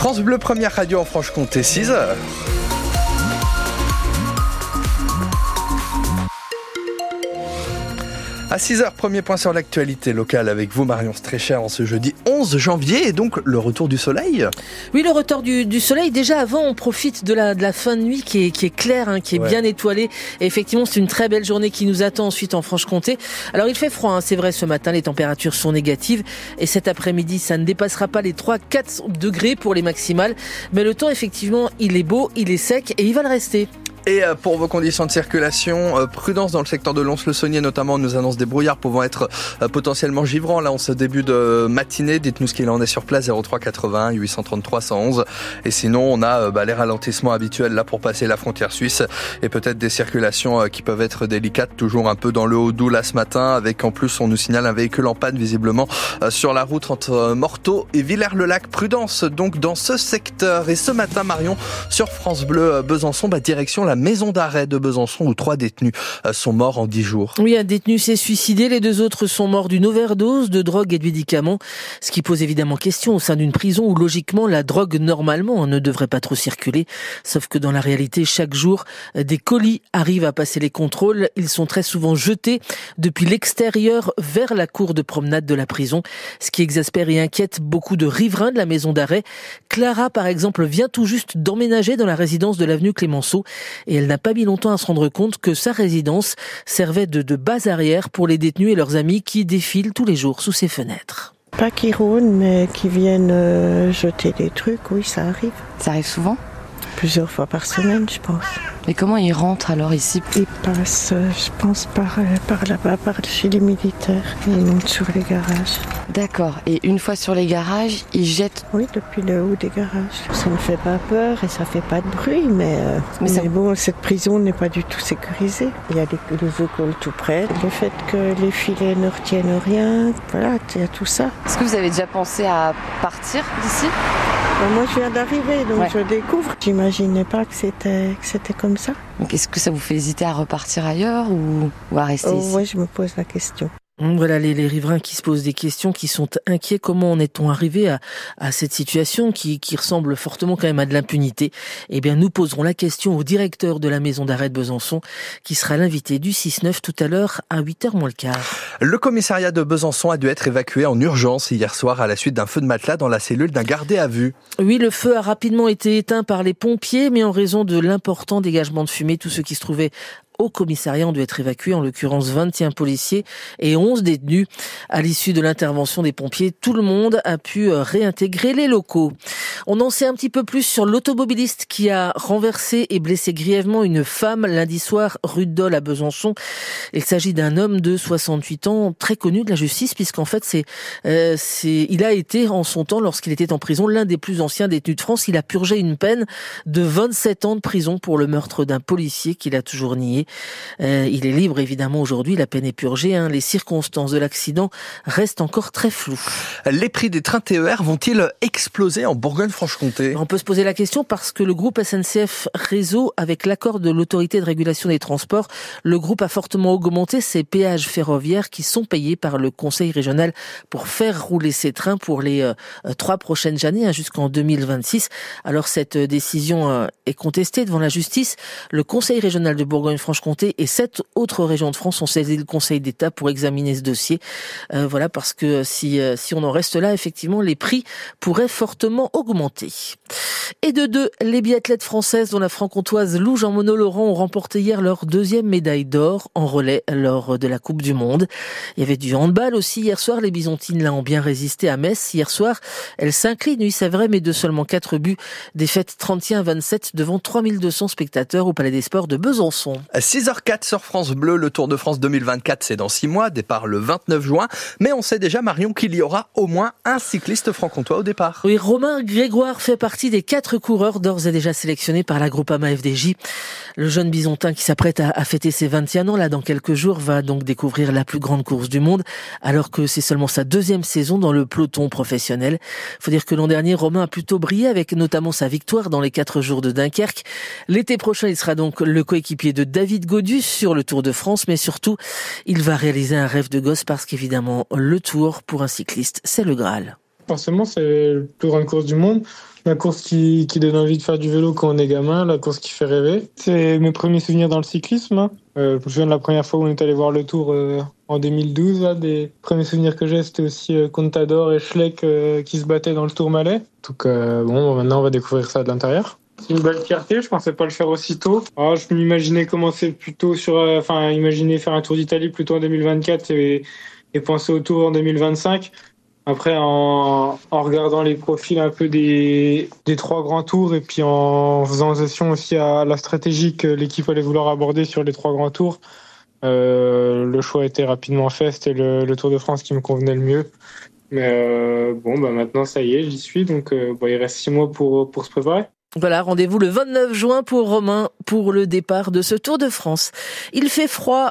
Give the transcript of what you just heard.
France Bleu, première radio en Franche-Comté, 6 À 6h, premier point sur l'actualité locale avec vous, Marion Strécher, en ce jeudi 11 janvier, et donc le retour du soleil. Oui, le retour du, soleil. Déjà avant, on profite de la, de la fin de nuit qui est, qui est claire, hein, qui est bien étoilée. Et effectivement, c'est une très belle journée qui nous attend ensuite en Franche-Comté. Alors, il fait froid, hein, c'est vrai, ce matin, les températures sont négatives. Et cet après-midi, ça ne dépassera pas les 3-4 degrés pour les maximales. Mais le temps, effectivement, il est beau, il est sec et il va le rester. Et euh, pour vos conditions de circulation, euh, prudence dans le secteur de Lons-le-Saunier notamment, on nous annonce des brouillards pouvant être euh, potentiellement givrants. Là, en ce début de matinée, dites-nous ce qu'il en est sur place, 03 80 833 111. Et sinon, on a bah, les ralentissements habituels là pour passer la frontière suisse et peut-être des circulations qui peuvent être délicates, toujours un peu dans le haut doux là ce matin, avec en plus, on nous signale un véhicule en panne visiblement sur la route entre Morteau et Villers-le-Lac. Prudence donc dans ce secteur. Et ce matin, Marion, sur France Bleu Besançon, bah, direction la maison d'arrêt de Besançon où trois détenus euh, sont morts en dix jours. Oui, un détenu s'est suicidé, les deux autres sont morts d'une overdose de drogue et de médicaments, ce qui pose évidemment question au sein d'une prison où logiquement la drogue normalement ne devrait pas trop circuler, sauf que dans la réalité chaque jour des colis arrivent à passer les contrôles, ils sont très souvent jetés depuis l'extérieur vers la cour de promenade de la prison, ce qui exaspère et inquiète beaucoup de riverains de la maison d'arrêt. Clara par exemple vient tout juste d'emménager dans la résidence de l'avenue Clémenceau et elle n'a pas mis longtemps à se rendre compte que sa résidence servait de, base arrière pour les détenus et leurs amis qui défilent tous les jours sous ses fenêtres. Pas qui rôdent, mais qui viennent euh, jeter des trucs, oui, ça arrive. Ça arrive souvent Plusieurs fois par semaine, je pense. Et comment ils rentrent alors ici? Ils passent, euh, je pense, par, euh, par là-bas, par chez les militaires. Ils montent sur les garages. D'accord. Et une fois sur les garages, ils jettent Oui, depuis le haut des garages. Ça ne fait pas peur et ça fait pas de bruit, mais, euh, mais, bon, cette prison n'est pas du tout sécurisée. Il y a des, les écoles tout près. Le fait que les filets ne retiennent rien, voilà, il y a tout ça. Est-ce que vous avez déjà pensé à partir d'ici? Moi, je viens d'arriver, donc je découvre. J'imaginais pas que c'était que c'était comme ça. Est-ce que ça vous fait hésiter à repartir ailleurs ou, ou à rester oh, ici? Oui, je me pose la question. Voilà les, les, riverains qui se posent des questions, qui sont inquiets. Comment en est-on arrivé à, à, cette situation qui, qui, ressemble fortement quand même à de l'impunité? Eh bien, nous poserons la question au directeur de la maison d'arrêt de Besançon, qui sera l'invité du 6-9 tout à l'heure à 8h moins le quart. Le commissariat de Besançon a dû être évacué en urgence hier soir à la suite d'un feu de matelas dans la cellule d'un gardé à vue. Oui, le feu a rapidement été éteint par les pompiers, mais en raison de l'important dégagement de fumée, tous ceux qui se trouvaient au commissariat ont dû être évacués, en l'occurrence 21 policiers et 11 détenus. À l'issue de l'intervention des pompiers, tout le monde a pu euh, réintégrer les locaux. On en sait un petit peu plus sur l'automobiliste qui a renversé et blessé grièvement une femme lundi soir rue Dole à Besançon. Il s'agit d'un homme de 68 ans très connu de la justice puisqu'en fait c'est euh, il a été en son temps lorsqu'il était en prison l'un des plus anciens détenus de France. Il a purgé une peine de 27 ans de prison pour le meurtre d'un policier qu'il a toujours nié. Euh, il est libre évidemment aujourd'hui, la peine est purgée. Hein. Les circonstances de l'accident restent encore très floues. Les prix des trains TER vont-ils exploser en Bourgogne-Franche-Comté? On peut se poser la question parce que le groupe SNCF Réseau, avec l'accord de l'autorité de régulation des transports, le groupe a fortement augmenté ses péages ferroviaires qui sont payés par le Conseil régional pour faire rouler ces trains pour les euh, trois prochaines années hein, jusqu'en 2026. Alors cette décision euh, est contestée devant la justice. Le Conseil régional de Bourgogne-Franche comté et sept autres régions de France ont saisi le Conseil d'État pour examiner ce dossier. Euh, voilà, parce que si, euh, si on en reste là, effectivement, les prix pourraient fortement augmenter. Et de deux, les biathlètes françaises dont la franc-comtoise Lou Jean-Monod Laurent ont remporté hier leur deuxième médaille d'or en relais lors de la Coupe du Monde. Il y avait du handball aussi hier soir. Les Byzantines là ont bien résisté à Metz hier soir. Elles s'inclinent, oui c'est vrai, mais de seulement 4 buts. Défaite 31 27 devant 3200 spectateurs au Palais des Sports de Besançon. 6h04 sur France Bleu, le Tour de France 2024, c'est dans 6 mois, départ le 29 juin. Mais on sait déjà, Marion, qu'il y aura au moins un cycliste franc-comtois au départ. Oui, Romain Grégoire fait partie des quatre coureurs d'ores et déjà sélectionnés par la Groupama FDJ. Le jeune bisontin qui s'apprête à, fêter ses 21 ans, là, dans quelques jours, va donc découvrir la plus grande course du monde, alors que c'est seulement sa deuxième saison dans le peloton professionnel. Faut dire que l'an dernier, Romain a plutôt brillé avec notamment sa victoire dans les quatre jours de Dunkerque. L'été prochain, il sera donc le coéquipier de David Godus sur le Tour de France, mais surtout, il va réaliser un rêve de gosse parce qu'évidemment, le Tour, pour un cycliste, c'est le Graal. Forcément, c'est la plus grande course du monde. La course qui, donne envie de faire du vélo quand on est gamin, la course qui fait rêver. C'est mes premiers souvenirs dans le cyclisme. Hein. Euh, je me souviens de la première fois où on est allé voir le Tour euh, en 2012. Là, des premiers souvenirs que j'ai, c'était aussi euh, Contador et Schleck qui se battaient dans le Tour Malais. Donc bon, maintenant on va découvrir ça de l'intérieur. C'est une belle fierté, je pensais pas le faire aussitôt. Alors, je m'imaginais commencer plutôt sur, euh, enfin, imaginer faire un Tour d'Italie plutôt en 2024 et, et penser au Tour en 2025. Après, en, en, regardant les profils un peu des, des trois grands tours et puis en faisant attention aussi à la stratégie que l'équipe allait vouloir aborder sur les trois grands tours, euh, le choix été rapidement fait. C'était le, le, Tour de France qui me convenait le mieux. Mais euh, bon, bah maintenant ça y est, j'y suis. Donc euh, bon, il reste six mois pour, pour se préparer. Voilà, rendez-vous le 29 juin pour Romain pour le départ de ce Tour de France. Il fait froid